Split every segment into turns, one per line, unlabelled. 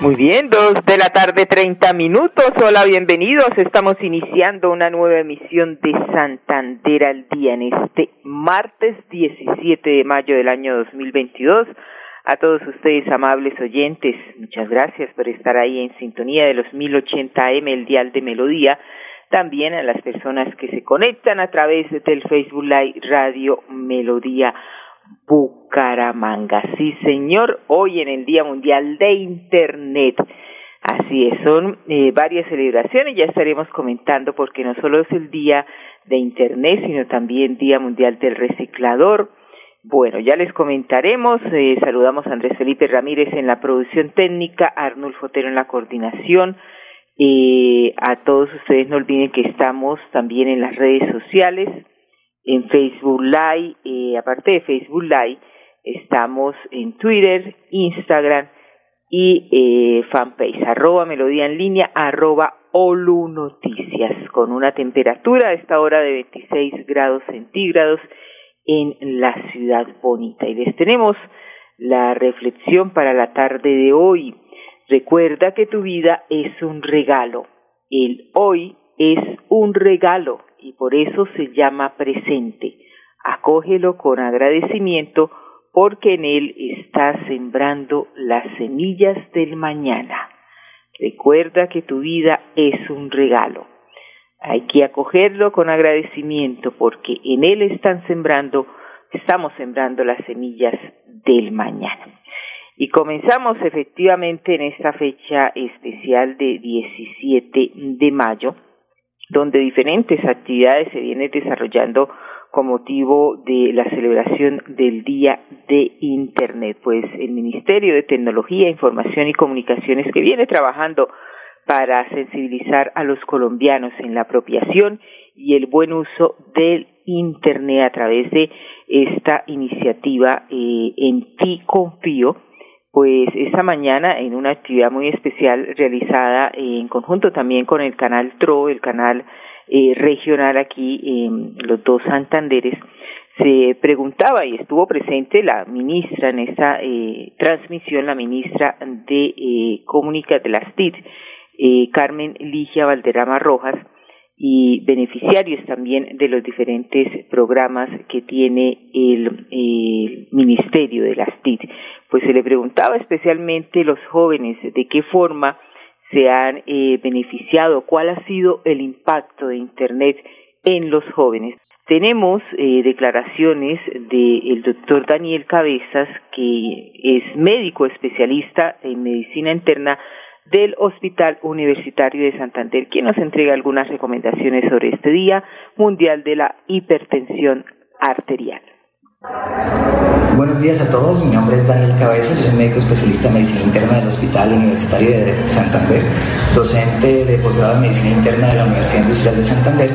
Muy bien, dos de la tarde, treinta minutos. Hola, bienvenidos. Estamos iniciando una nueva emisión de Santander al día en este martes 17 de mayo del año 2022. A todos ustedes, amables oyentes, muchas gracias por estar ahí en sintonía de los 1080M, el dial de melodía. También a las personas que se conectan a través del Facebook Live Radio Melodía Bucaramanga. Sí, señor, hoy en el Día Mundial de Internet. Así es, son eh, varias celebraciones, ya estaremos comentando porque no solo es el Día de Internet, sino también Día Mundial del Reciclador. Bueno, ya les comentaremos, eh, saludamos a Andrés Felipe Ramírez en la producción técnica, Arnulfo Otero en la coordinación, eh, a todos ustedes no olviden que estamos también en las redes sociales, en Facebook Live, eh, aparte de Facebook Live, estamos en Twitter, Instagram y eh, fanpage, arroba melodía en línea, arroba Olu Noticias, con una temperatura a esta hora de 26 grados centígrados en la ciudad bonita. Y les tenemos la reflexión para la tarde de hoy. Recuerda que tu vida es un regalo. El hoy es un regalo y por eso se llama presente. Acógelo con agradecimiento porque en él estás sembrando las semillas del mañana. Recuerda que tu vida es un regalo. Hay que acogerlo con agradecimiento porque en él están sembrando, estamos sembrando las semillas del mañana. Y comenzamos efectivamente en esta fecha especial de 17 de mayo donde diferentes actividades se vienen desarrollando con motivo de la celebración del Día de Internet. Pues el Ministerio de Tecnología, Información y Comunicaciones que viene trabajando para sensibilizar a los colombianos en la apropiación y el buen uso del Internet a través de esta iniciativa eh, En Ti Confío, pues esta mañana en una actividad muy especial realizada en conjunto también con el canal TRO, el canal eh, regional aquí en los dos Santanderes, se preguntaba y estuvo presente la ministra en esta eh, transmisión, la ministra de eh, de las TIC, eh, Carmen Ligia Valderrama Rojas, y beneficiarios también de los diferentes programas que tiene el, Ministerio de las TIC pues se le preguntaba especialmente los jóvenes de qué forma se han eh, beneficiado, cuál ha sido el impacto de Internet en los jóvenes. Tenemos eh, declaraciones del doctor Daniel Cabezas, que es médico especialista en medicina interna del Hospital Universitario de Santander, quien nos entrega algunas recomendaciones sobre este Día Mundial de la Hipertensión Arterial.
Buenos días a todos, mi nombre es Daniel Cabeza, yo soy médico especialista en medicina interna del Hospital Universitario de Santander, docente de posgrado en medicina interna de la Universidad Industrial de Santander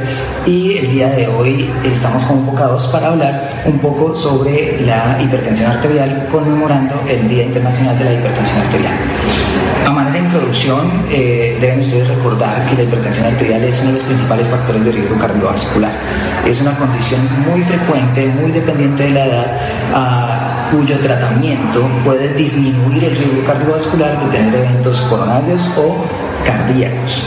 y el día de hoy estamos convocados para hablar un poco sobre la hipertensión arterial conmemorando el Día Internacional de la Hipertensión Arterial. Introducción, eh, deben ustedes recordar que la hipertensión arterial es uno de los principales factores de riesgo cardiovascular. Es una condición muy frecuente, muy dependiente de la edad, cuyo tratamiento puede disminuir el riesgo cardiovascular de tener eventos coronarios o cardíacos.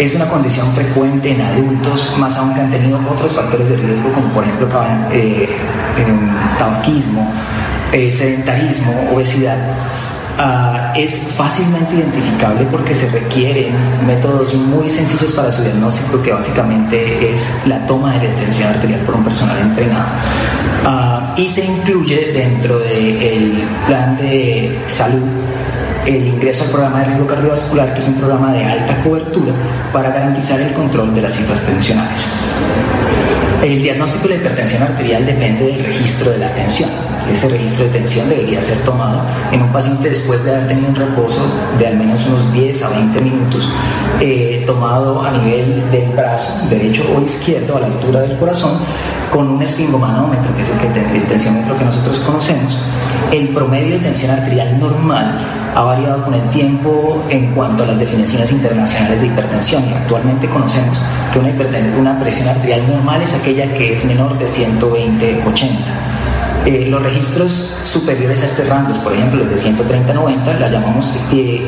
Es una condición frecuente en adultos, más aún que han tenido otros factores de riesgo, como por ejemplo eh, tabaquismo, eh, sedentarismo, obesidad. Ah, es fácilmente identificable porque se requieren métodos muy sencillos para su diagnóstico que básicamente es la toma de la tensión arterial por un personal entrenado uh, y se incluye dentro del plan de salud el ingreso al programa de riesgo cardiovascular que es un programa de alta cobertura para garantizar el control de las cifras tensionales. El diagnóstico de hipertensión arterial depende del registro de la tensión. Ese registro de tensión debería ser tomado en un paciente después de haber tenido un reposo de al menos unos 10 a 20 minutos, eh, tomado a nivel del brazo derecho o izquierdo a la altura del corazón con un esfingomanómetro, que es el, el tensiómetro que nosotros conocemos. El promedio de tensión arterial normal ha variado con el tiempo en cuanto a las definiciones internacionales de hipertensión actualmente conocemos que una, presión arterial normal es aquella que es menor de 120-80. Eh, los registros superiores a este rango, por ejemplo los de 130-90, la llamamos eh,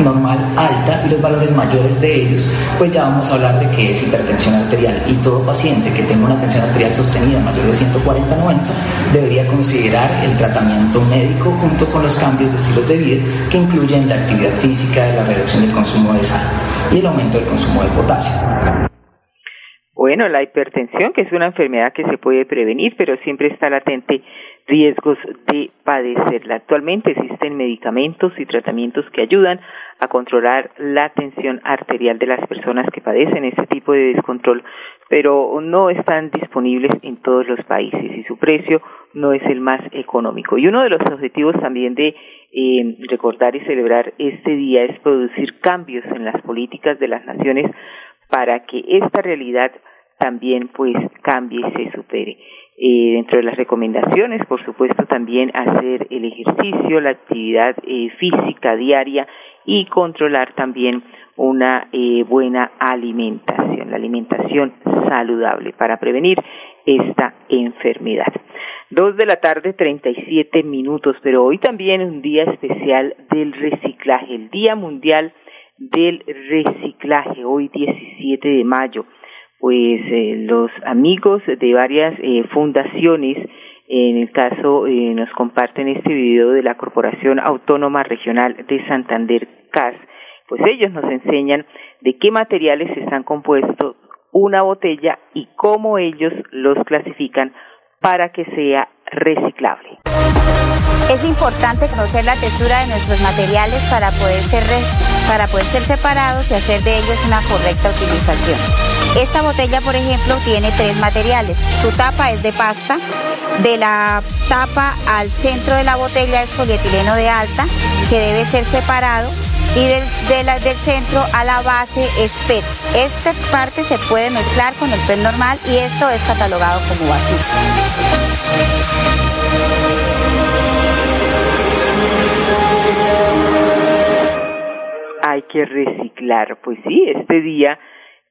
normal alta y los valores mayores de ellos, pues ya vamos a hablar de que es hipertensión arterial y todo paciente que tenga una tensión arterial sostenida mayor de 140-90 debería considerar el tratamiento médico junto con los cambios de estilo de vida que incluyen la actividad física, la reducción del consumo de sal y el aumento del consumo de potasio.
Bueno, la hipertensión, que es una enfermedad que se puede prevenir, pero siempre está latente riesgos de padecerla. Actualmente existen medicamentos y tratamientos que ayudan a controlar la tensión arterial de las personas que padecen este tipo de descontrol, pero no están disponibles en todos los países y su precio no es el más económico. Y uno de los objetivos también de eh, recordar y celebrar este día es producir cambios en las políticas de las naciones para que esta realidad también pues cambie y se supere. Eh, dentro de las recomendaciones, por supuesto, también hacer el ejercicio, la actividad eh, física diaria y controlar también una eh, buena alimentación, la alimentación saludable para prevenir esta enfermedad. Dos de la tarde, treinta y siete minutos, pero hoy también es un día especial del reciclaje, el Día Mundial del Reciclaje, hoy 17 de mayo pues eh, los amigos de varias eh, fundaciones, en el caso eh, nos comparten este video de la Corporación Autónoma Regional de Santander CAS, pues ellos nos enseñan de qué materiales están compuestos una botella y cómo ellos los clasifican para que sea reciclable.
Es importante conocer la textura de nuestros materiales para poder ser, para poder ser separados y hacer de ellos una correcta utilización. Esta botella, por ejemplo, tiene tres materiales. Su tapa es de pasta, de la tapa al centro de la botella es polietileno de alta, que debe ser separado y del, centro a la base es PET. Esta parte se puede mezclar con el PET normal y esto es catalogado como basura.
hay que reciclar. Pues sí, este día,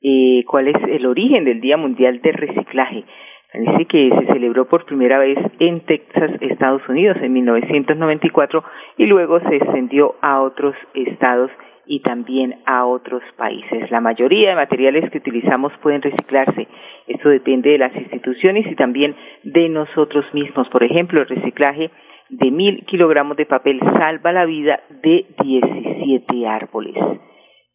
eh, ¿cuál es el origen del Día Mundial de Reciclaje? Parece que se celebró por primera vez en Texas, Estados Unidos, en 1994 y luego se extendió a otros estados y también a otros países. La mayoría de materiales que utilizamos pueden reciclarse. Esto depende de las instituciones y también de nosotros mismos. Por ejemplo, el reciclaje de mil kilogramos de papel salva la vida de 17 árboles.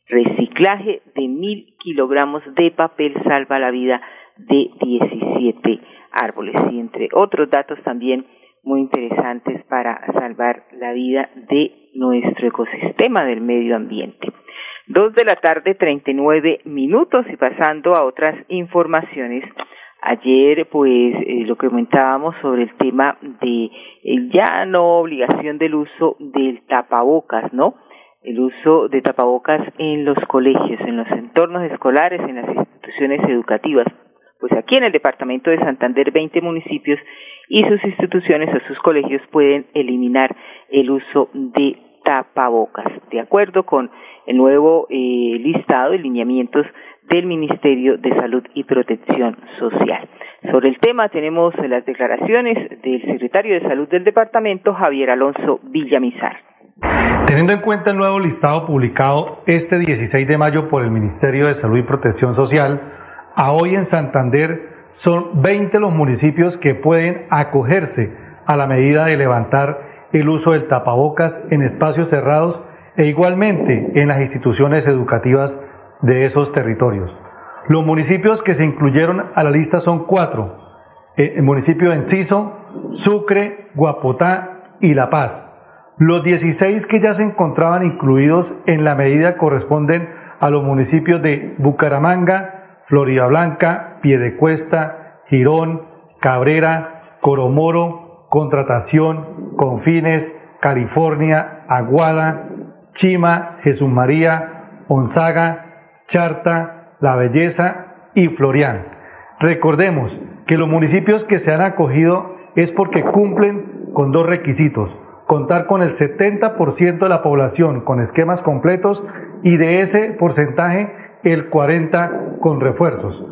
Reciclaje de mil kilogramos de papel salva la vida de 17 árboles. Y entre otros datos también muy interesantes para salvar la vida de nuestro ecosistema del medio ambiente. Dos de la tarde, 39 minutos y pasando a otras informaciones. Ayer, pues, eh, lo que comentábamos sobre el tema de eh, ya no obligación del uso del tapabocas, ¿no? El uso de tapabocas en los colegios, en los entornos escolares, en las instituciones educativas. Pues aquí en el departamento de Santander, 20 municipios y sus instituciones o sus colegios pueden eliminar el uso de tapabocas, de acuerdo con el nuevo eh, listado de lineamientos del Ministerio de Salud y Protección Social. Sobre el tema tenemos las declaraciones del secretario de Salud del departamento, Javier Alonso Villamizar.
Teniendo en cuenta el nuevo listado publicado este 16 de mayo por el Ministerio de Salud y Protección Social, a hoy en Santander son 20 los municipios que pueden acogerse a la medida de levantar el uso del tapabocas en espacios cerrados e igualmente en las instituciones educativas de esos territorios. Los municipios que se incluyeron a la lista son cuatro. Eh, el municipio de Enciso, Sucre, Guapotá y La Paz. Los 16 que ya se encontraban incluidos en la medida corresponden a los municipios de Bucaramanga, Florida Blanca, Piedecuesta, Girón, Cabrera, Coromoro, Contratación, Confines, California, Aguada, Chima, Jesús María, Onzaga, Charta, La Belleza y Florian. Recordemos que los municipios que se han acogido es porque cumplen con dos requisitos. Contar con el 70% de la población con esquemas completos y de ese porcentaje el 40% con refuerzos.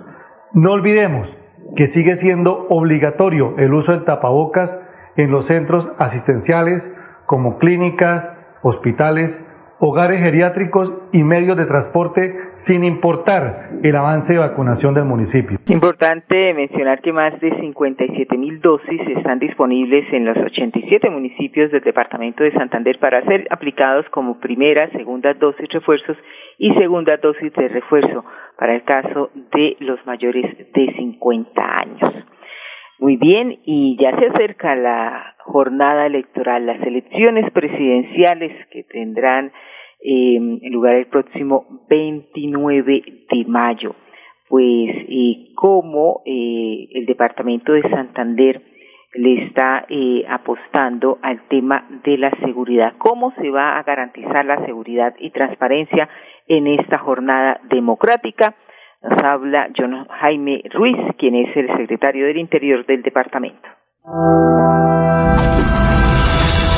No olvidemos que sigue siendo obligatorio el uso del tapabocas en los centros asistenciales como clínicas, hospitales, hogares geriátricos y medios de transporte sin importar el avance de vacunación del municipio.
Importante mencionar que más de 57 mil dosis están disponibles en los 87 municipios del departamento de Santander para ser aplicados como primera, segunda dosis refuerzos y segunda dosis de refuerzo para el caso de los mayores de 50 años. Muy bien, y ya se acerca la jornada electoral, las elecciones presidenciales que tendrán eh, lugar el próximo 29 de mayo. Pues, y cómo eh, el departamento de Santander le está eh, apostando al tema de la seguridad. ¿Cómo se va a garantizar la seguridad y transparencia en esta jornada democrática? Nos habla John Jaime Ruiz, quien es el secretario del Interior del departamento.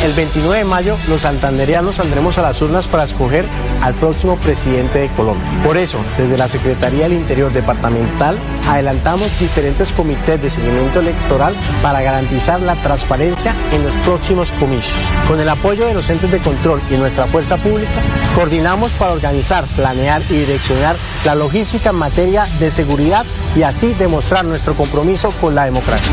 El 29 de mayo los santanderianos saldremos a las urnas para escoger al próximo presidente de Colombia. Por eso, desde la Secretaría del Interior Departamental, adelantamos diferentes comités de seguimiento electoral para garantizar la transparencia en los próximos comicios. Con el apoyo de los entes de control y nuestra fuerza pública, coordinamos para organizar, planear y direccionar la logística en materia de seguridad y así demostrar nuestro compromiso con la democracia.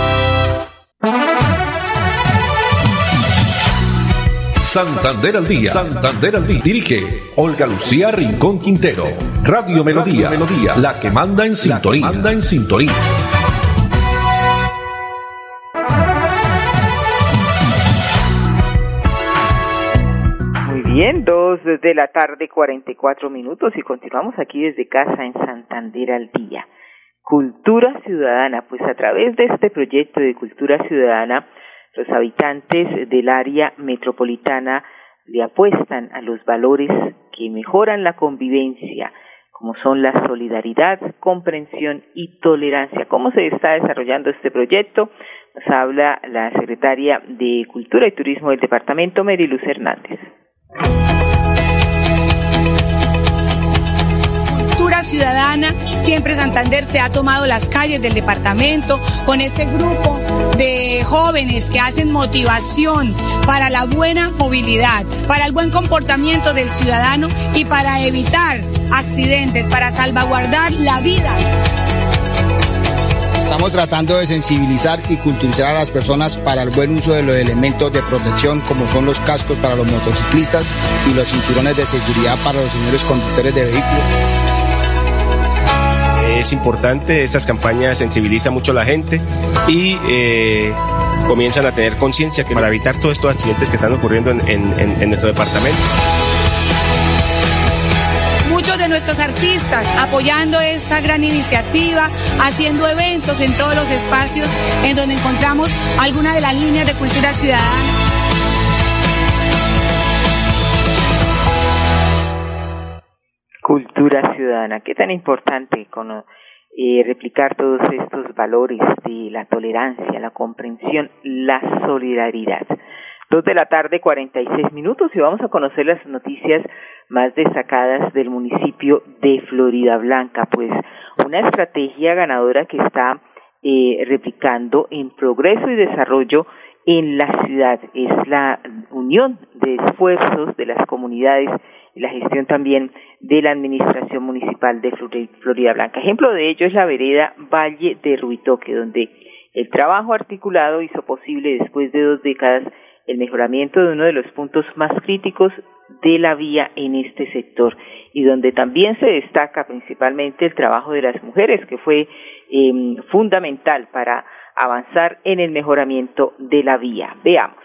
Santander al día. Santander al día. Dirige Olga Lucía Rincón Quintero. Radio Melodía. Melodía. La que manda en sintonía. manda en sintonía.
Muy bien, dos de la tarde, 44 minutos y continuamos aquí desde casa en Santander al día. Cultura Ciudadana, pues a través de este proyecto de Cultura Ciudadana, los habitantes del área metropolitana le apuestan a los valores que mejoran la convivencia, como son la solidaridad, comprensión y tolerancia. ¿Cómo se está desarrollando este proyecto? Nos habla la secretaria de Cultura y Turismo del departamento, Mary Luz Hernández.
ciudadana, siempre Santander se ha tomado las calles del departamento con este grupo de jóvenes que hacen motivación para la buena movilidad, para el buen comportamiento del ciudadano y para evitar accidentes, para salvaguardar la vida.
Estamos tratando de sensibilizar y culturizar a las personas para el buen uso de los elementos de protección como son los cascos para los motociclistas y los cinturones de seguridad para los señores conductores de vehículos
es importante, estas campañas sensibilizan mucho a la gente y eh, comienzan a tener conciencia que para evitar todos estos accidentes que están ocurriendo en, en nuestro departamento
muchos de nuestros artistas apoyando esta gran iniciativa, haciendo eventos en todos los espacios en donde encontramos algunas de las líneas de cultura ciudadana.
Cultura ciudadana. Qué tan importante con, eh, replicar todos estos valores de la tolerancia, la comprensión, la solidaridad. Dos de la tarde, cuarenta y seis minutos, y vamos a conocer las noticias más destacadas del municipio de Florida Blanca. Pues una estrategia ganadora que está eh, replicando en progreso y desarrollo en la ciudad. Es la unión de esfuerzos de las comunidades y la gestión también de la Administración Municipal de Florida Blanca. Ejemplo de ello es la vereda Valle de Ruitoque, donde el trabajo articulado hizo posible después de dos décadas el mejoramiento de uno de los puntos más críticos de la vía en este sector y donde también se destaca principalmente el trabajo de las mujeres, que fue eh, fundamental para avanzar en el mejoramiento de la vía. Veamos.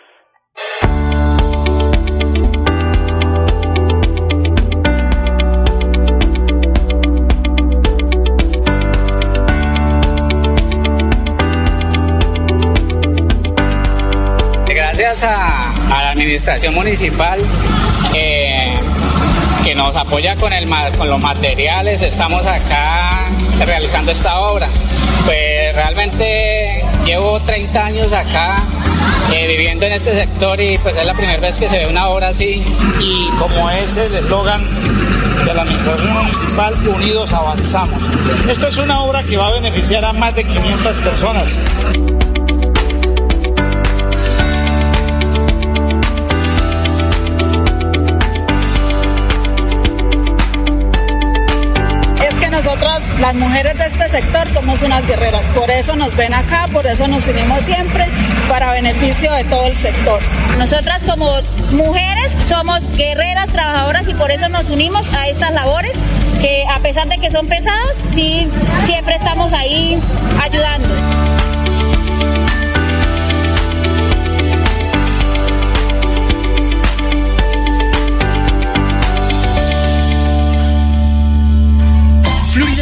A, la administración municipal eh, que nos apoya con los materiales, estamos acá realizando esta obra. Pues realmente llevo 30 años acá eh, viviendo en este sector y pues es la primera vez que se ve una obra así.
Y como es el eslogan de la Administración Municipal, unidos avanzamos. Esta es una obra que va a beneficiar a más de 500 personas.
Las mujeres de este sector somos unas guerreras, por eso nos ven acá, por eso nos unimos siempre para beneficio de todo el sector.
Nosotras como mujeres somos guerreras, trabajadoras y por eso nos unimos a estas labores que a pesar de que son pesadas, sí, siempre estamos ahí ayudando.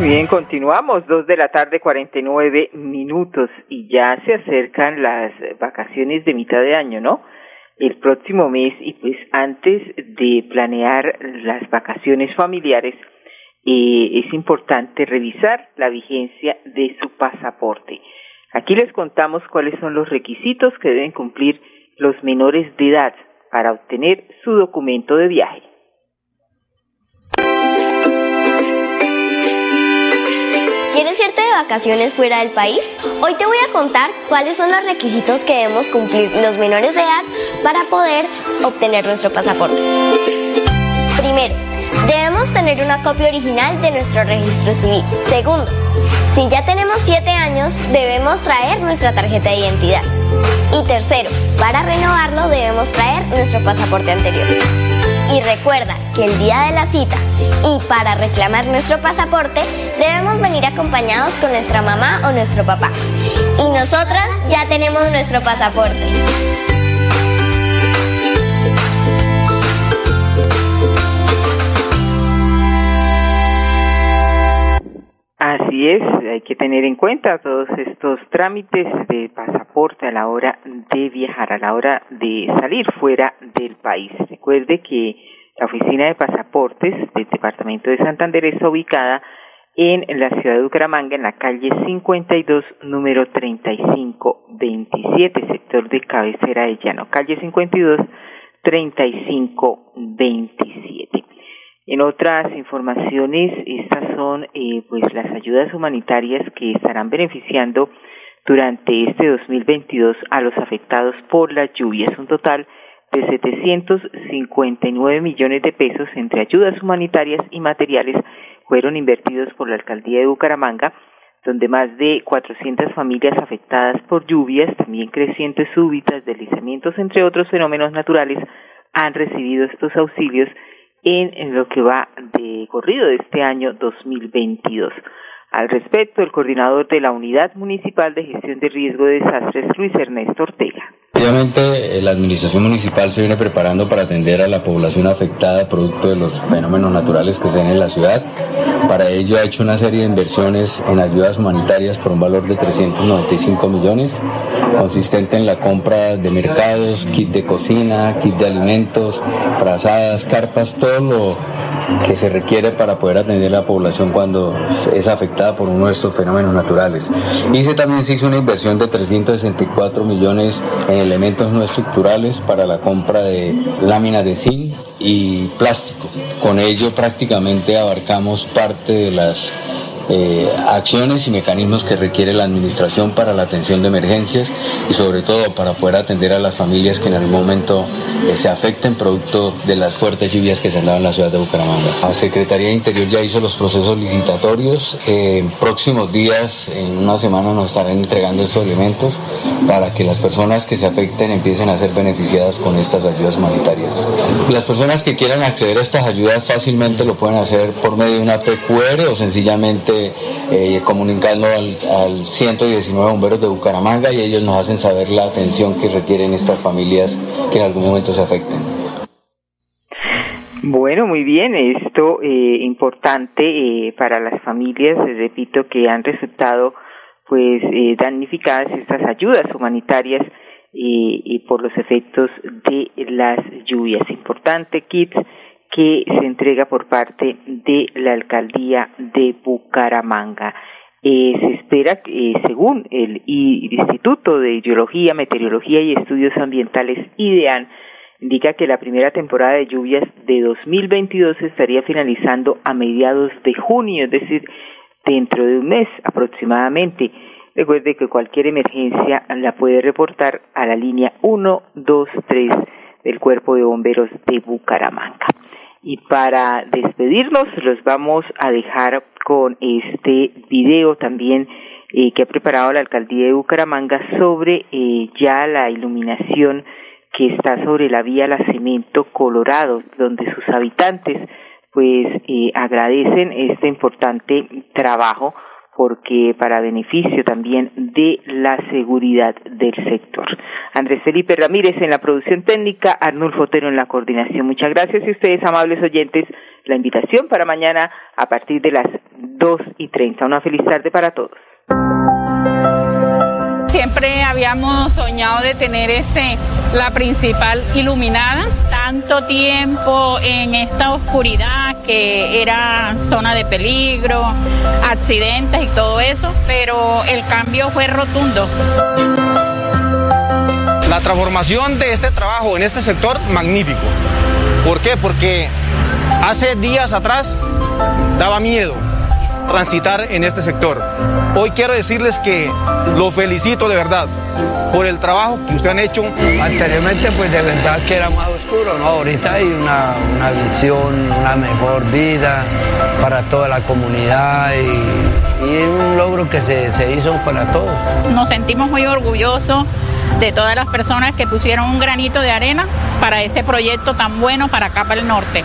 Bien, continuamos, dos de la tarde, cuarenta y nueve minutos, y ya se acercan las vacaciones de mitad de año, ¿no? El próximo mes, y pues antes de planear las vacaciones familiares, eh, es importante revisar la vigencia de su pasaporte. Aquí les contamos cuáles son los requisitos que deben cumplir los menores de edad para obtener su documento de viaje.
¿Quieres irte de vacaciones fuera del país? Hoy te voy a contar cuáles son los requisitos que debemos cumplir los menores de edad para poder obtener nuestro pasaporte. Primero, debemos tener una copia original de nuestro registro civil. Segundo, si ya tenemos 7 años, debemos traer nuestra tarjeta de identidad. Y tercero, para renovarlo debemos traer nuestro pasaporte anterior. Y recuerda que el día de la cita y para reclamar nuestro pasaporte debemos venir acompañados con nuestra mamá o nuestro papá. Y nosotras ya tenemos nuestro pasaporte.
Hay que tener en cuenta todos estos trámites de pasaporte a la hora de viajar, a la hora de salir fuera del país. Recuerde que la oficina de pasaportes del Departamento de Santander está ubicada en la ciudad de Bucaramanga, en la calle 52, número 3527, sector de cabecera de llano, calle 52, 3527. En otras informaciones, estas son eh, pues las ayudas humanitarias que estarán beneficiando durante este 2022 a los afectados por las lluvias. Un total de 759 millones de pesos entre ayudas humanitarias y materiales fueron invertidos por la alcaldía de Bucaramanga donde más de 400 familias afectadas por lluvias, también crecientes súbitas, deslizamientos, entre otros fenómenos naturales, han recibido estos auxilios en, lo que va de corrido de este año 2022. Al respecto, el coordinador de la Unidad Municipal de Gestión de Riesgo de Desastres, Luis Ernesto Ortega.
Obviamente, eh, la administración municipal se viene preparando para atender a la población afectada producto de los fenómenos naturales que se ven en la ciudad. Para ello ha hecho una serie de inversiones en ayudas humanitarias por un valor de 395 millones, consistente en la compra de mercados, kit de cocina, kit de alimentos, frazadas, carpas, todo lo que se requiere para poder atender a la población cuando es afectada por uno de estos fenómenos naturales. Y también se hizo una inversión de 364 millones en elementos no estructurales para la compra de láminas de zinc y plástico. Con ello prácticamente abarcamos parte de las eh, acciones y mecanismos que requiere la administración para la atención de emergencias y sobre todo para poder atender a las familias que en algún momento eh, se afecten producto de las fuertes lluvias que se han dado en la ciudad de Bucaramanga. La Secretaría de Interior ya hizo los procesos licitatorios. Eh, en próximos días, en una semana, nos estarán entregando estos elementos para que las personas que se afecten empiecen a ser beneficiadas con estas ayudas humanitarias. Las personas que quieran acceder a estas ayudas fácilmente lo pueden hacer por medio de una PQR o sencillamente eh, comunicando al, al 119 bomberos de Bucaramanga y ellos nos hacen saber la atención que requieren estas familias que en algún momento se afecten.
Bueno, muy bien, esto eh, importante eh, para las familias, les repito, que han resultado pues eh, damnificadas estas ayudas humanitarias y por los efectos de las lluvias. Importante, kits que se entrega por parte de la alcaldía de Bucaramanga. Eh, se espera, eh, según el Instituto de Geología, Meteorología y Estudios Ambientales IDEAN, indica que la primera temporada de lluvias de 2022 estaría finalizando a mediados de junio, es decir, dentro de un mes aproximadamente. Recuerde que cualquier emergencia la puede reportar a la línea 123 del Cuerpo de Bomberos de Bucaramanga. Y para despedirnos, los vamos a dejar con este video también eh, que ha preparado la alcaldía de Bucaramanga sobre eh, ya la iluminación que está sobre la vía La Cemento Colorado, donde sus habitantes pues eh, agradecen este importante trabajo porque para beneficio también de la seguridad del sector. Andrés Felipe Ramírez en la producción técnica, Arnulfo Otero en la coordinación. Muchas gracias y ustedes, amables oyentes, la invitación para mañana a partir de las dos y treinta. Una feliz tarde para todos.
Siempre habíamos soñado de tener este, la principal iluminada, tanto tiempo en esta oscuridad que era zona de peligro, accidentes y todo eso, pero el cambio fue rotundo.
La transformación de este trabajo en este sector, magnífico. ¿Por qué? Porque hace días atrás daba miedo transitar en este sector. Hoy quiero decirles que lo felicito de verdad por el trabajo que ustedes han hecho.
Anteriormente pues de verdad que era más oscuro, ¿no? Ahorita hay una, una visión, una mejor vida para toda la comunidad y, y es un logro que se, se hizo para todos.
Nos sentimos muy orgullosos de todas las personas que pusieron un granito de arena para ese proyecto tan bueno para acá para el norte.